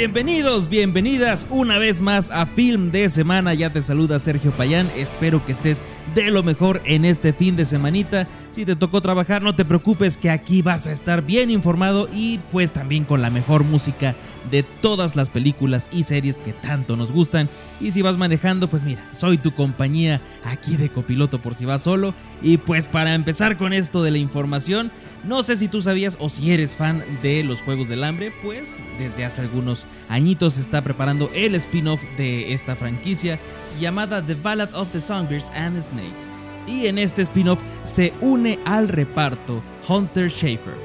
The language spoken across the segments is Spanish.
Bienvenidos, bienvenidas una vez más a Film de Semana. Ya te saluda Sergio Payán. Espero que estés de lo mejor en este fin de semanita. Si te tocó trabajar, no te preocupes que aquí vas a estar bien informado y pues también con la mejor música de todas las películas y series que tanto nos gustan. Y si vas manejando, pues mira, soy tu compañía aquí de copiloto por si vas solo. Y pues para empezar con esto de la información, no sé si tú sabías o si eres fan de los Juegos del Hambre, pues desde hace algunos añitos está preparando el spin-off de esta franquicia llamada The Ballad of the Songbirds and Snakes. Y en este spin-off se une al reparto Hunter Schafer,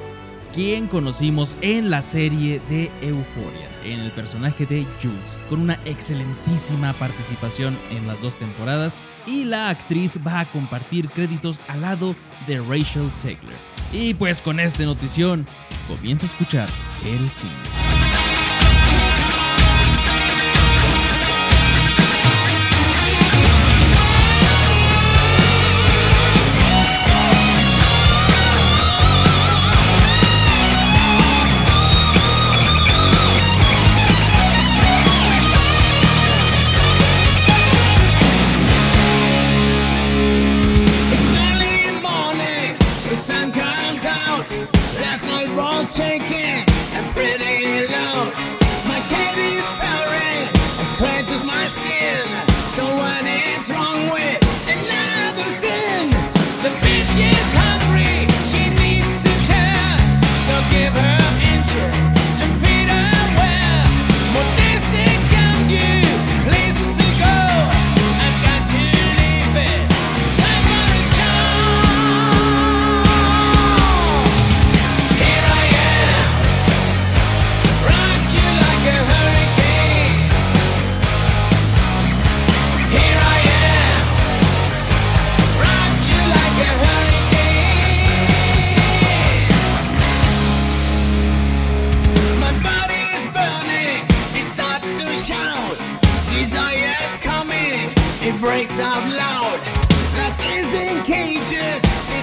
quien conocimos en la serie de Euphoria, en el personaje de Jules, con una excelentísima participación en las dos temporadas, y la actriz va a compartir créditos al lado de Rachel Segler. Y pues con esta notición, comienza a escuchar el cine. Scratches my skin. So what is wrong with another sin? The bitch is hungry,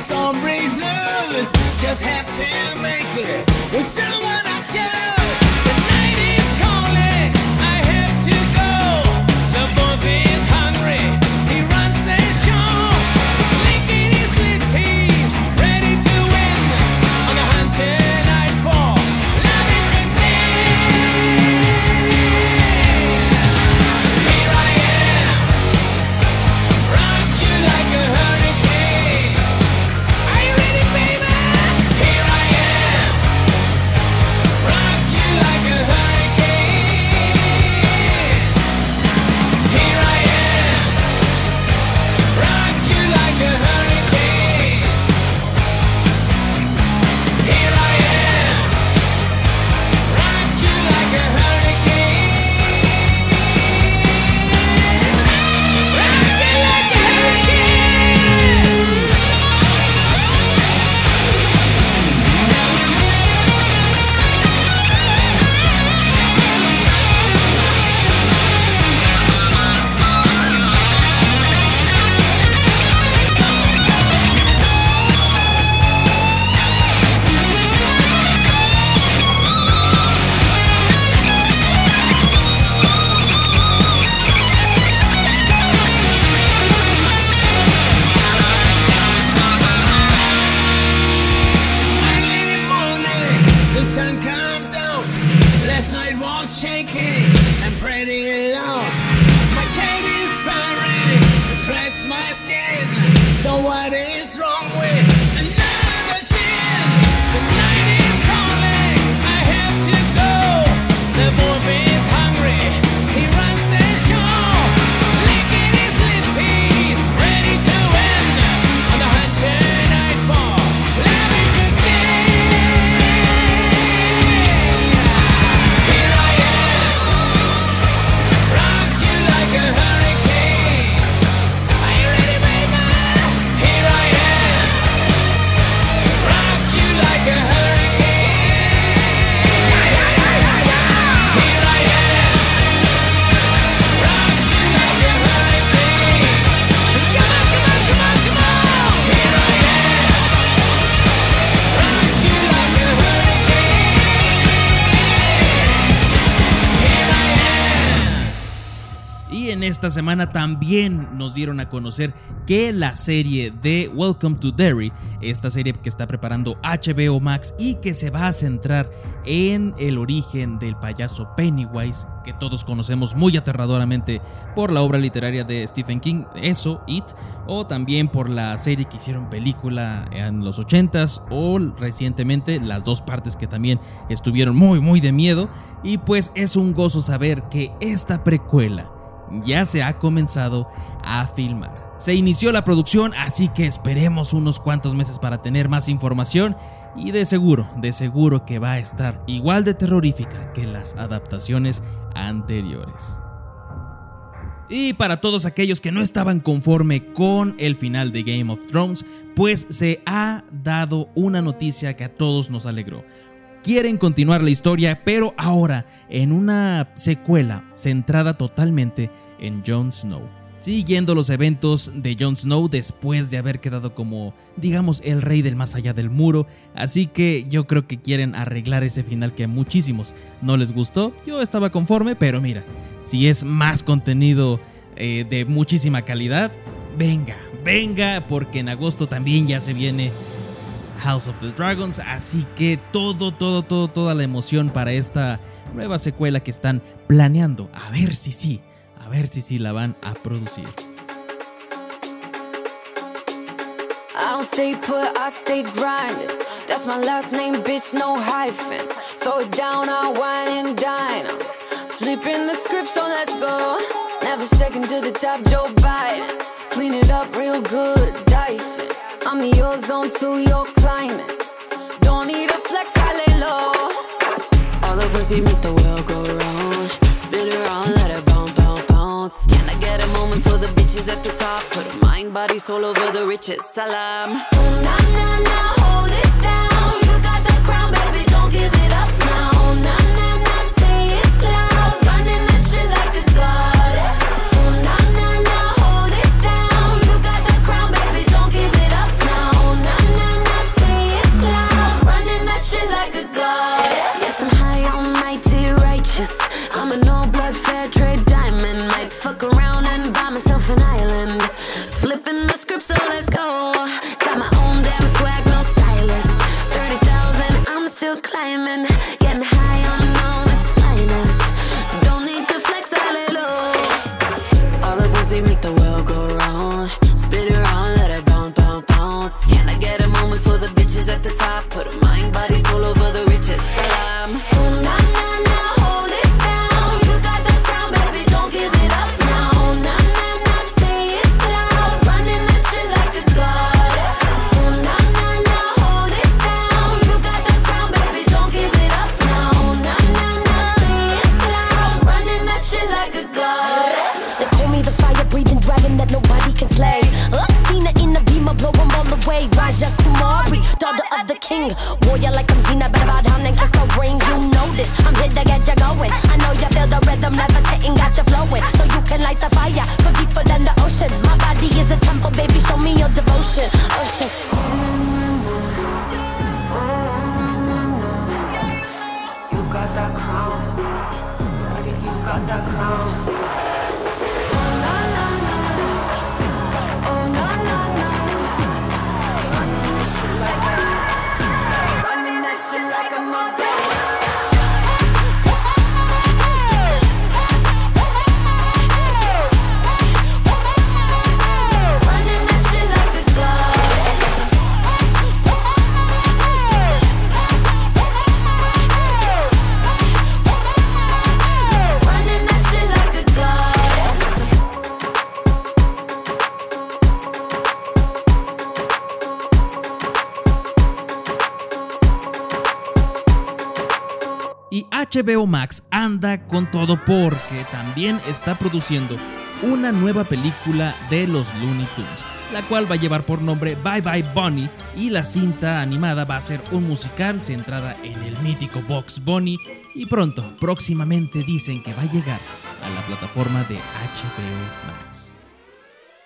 Some breeze news. Just have to make it with someone esta semana también nos dieron a conocer que la serie de Welcome to Derry, esta serie que está preparando HBO Max y que se va a centrar en el origen del payaso Pennywise, que todos conocemos muy aterradoramente por la obra literaria de Stephen King, eso, It, o también por la serie que hicieron película en los 80s o recientemente las dos partes que también estuvieron muy muy de miedo. Y pues es un gozo saber que esta precuela ya se ha comenzado a filmar. Se inició la producción, así que esperemos unos cuantos meses para tener más información y de seguro, de seguro que va a estar igual de terrorífica que las adaptaciones anteriores. Y para todos aquellos que no estaban conforme con el final de Game of Thrones, pues se ha dado una noticia que a todos nos alegró quieren continuar la historia, pero ahora en una secuela centrada totalmente en Jon Snow. Siguiendo los eventos de Jon Snow después de haber quedado como, digamos, el rey del más allá del muro, así que yo creo que quieren arreglar ese final que a muchísimos no les gustó. Yo estaba conforme, pero mira, si es más contenido eh, de muchísima calidad, venga, venga, porque en agosto también ya se viene House of the Dragons. Así que todo, todo, todo, toda la emoción para esta nueva secuela que están planeando. A ver si sí, a ver si sí la van a producir. I don't stay put, I stay grinding. That's my last name, bitch, no hyphen. Throw it down, I wine and dine. Flipping the script, so let's go. Never second to the top, Joe Biden. Clean it up real good, it. I'm the ozone to your climate. Don't need a flex, I lay low. All the pussy make the world go round. Spin around, let it bounce, bounce, bounce. Can I get a moment for the bitches at the top? Put mind, body, soul over the riches. Salam. Nah, nah, nah, God. King. Warrior like I'm Xena, bow down and kiss the ring. You know this, I'm here to get you going. I know you feel the rhythm, levitating, got you flowing. So you can light the fire, go deeper than the ocean. My body is a temple, baby, show me your devotion. Oh, ocean. You got that crown. Daddy, you got that crown. HBO Max anda con todo porque también está produciendo una nueva película de los Looney Tunes, la cual va a llevar por nombre Bye Bye Bunny y la cinta animada va a ser un musical centrada en el mítico Box Bunny y pronto, próximamente dicen que va a llegar a la plataforma de HBO Max.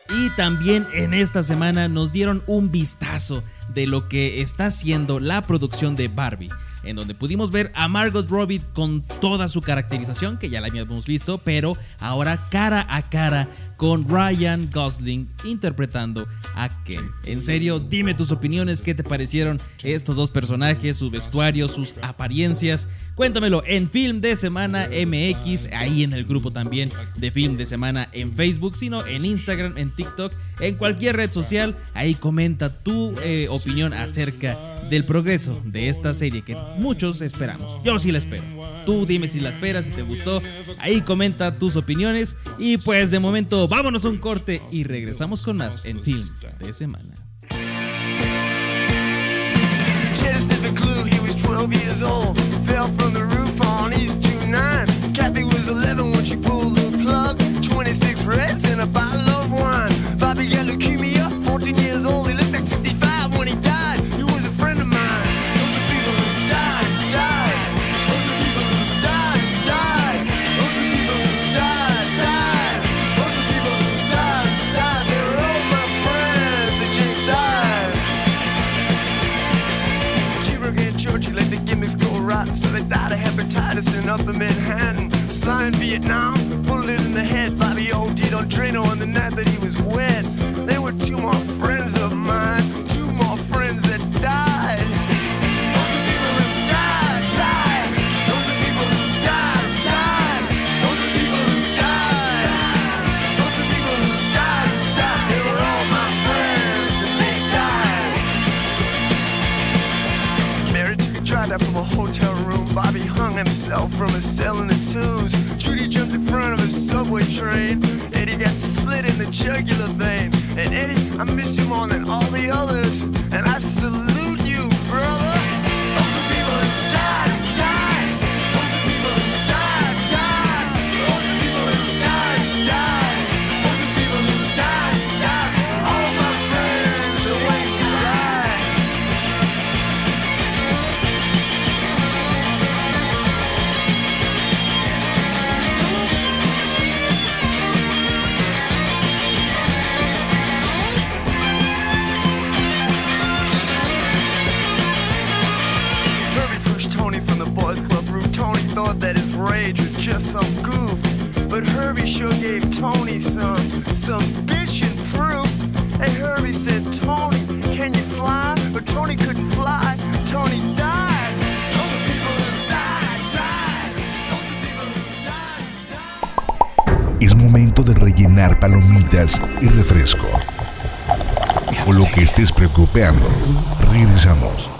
Y también en esta semana nos dieron un vistazo de lo que está haciendo la producción de Barbie en donde pudimos ver a Margot Robbie con toda su caracterización, que ya la habíamos visto, pero ahora cara a cara con Ryan Gosling interpretando a Ken. En serio, dime tus opiniones, qué te parecieron estos dos personajes, su vestuario, sus apariencias. Cuéntamelo en Film de Semana MX, ahí en el grupo también de Film de Semana en Facebook, sino en Instagram, en TikTok, en cualquier red social. Ahí comenta tu eh, opinión acerca del progreso de esta serie que muchos esperamos. Yo sí la espero. Tú dime si la esperas, si te gustó. Ahí comenta tus opiniones. Y pues de momento vámonos a un corte y regresamos con más en Film de Semana. Cheddar the clue, he was 12 years old. Fell from the roof on East 29. Kathy was 11 when she pulled Vietnam, bullet in the head. Bobby OD'd on Drano on the night that he was wed. They were two more friends of mine, two more friends that died. Those are people who died, died. Those are people who died, died. Those are people who died. Those are people who died, died. They were all my friends and they died. Mary took a drive out from a hotel room. Bobby hung himself from a cell in the tombs. Judy jumped in front of a subway train. Eddie got slit in the jugular vein. And Eddie, I miss you more than all the others. And I Herbie sure gave Tony some, some bitchin' proof. Hey, Herbie said, Tony, can you fly? But Tony couldn't fly. Tony died. Those are people who died, died. Those are people who died, died. Es momento de rellenar palomitas y refresco. O lo que estés preocupando. Regresamos.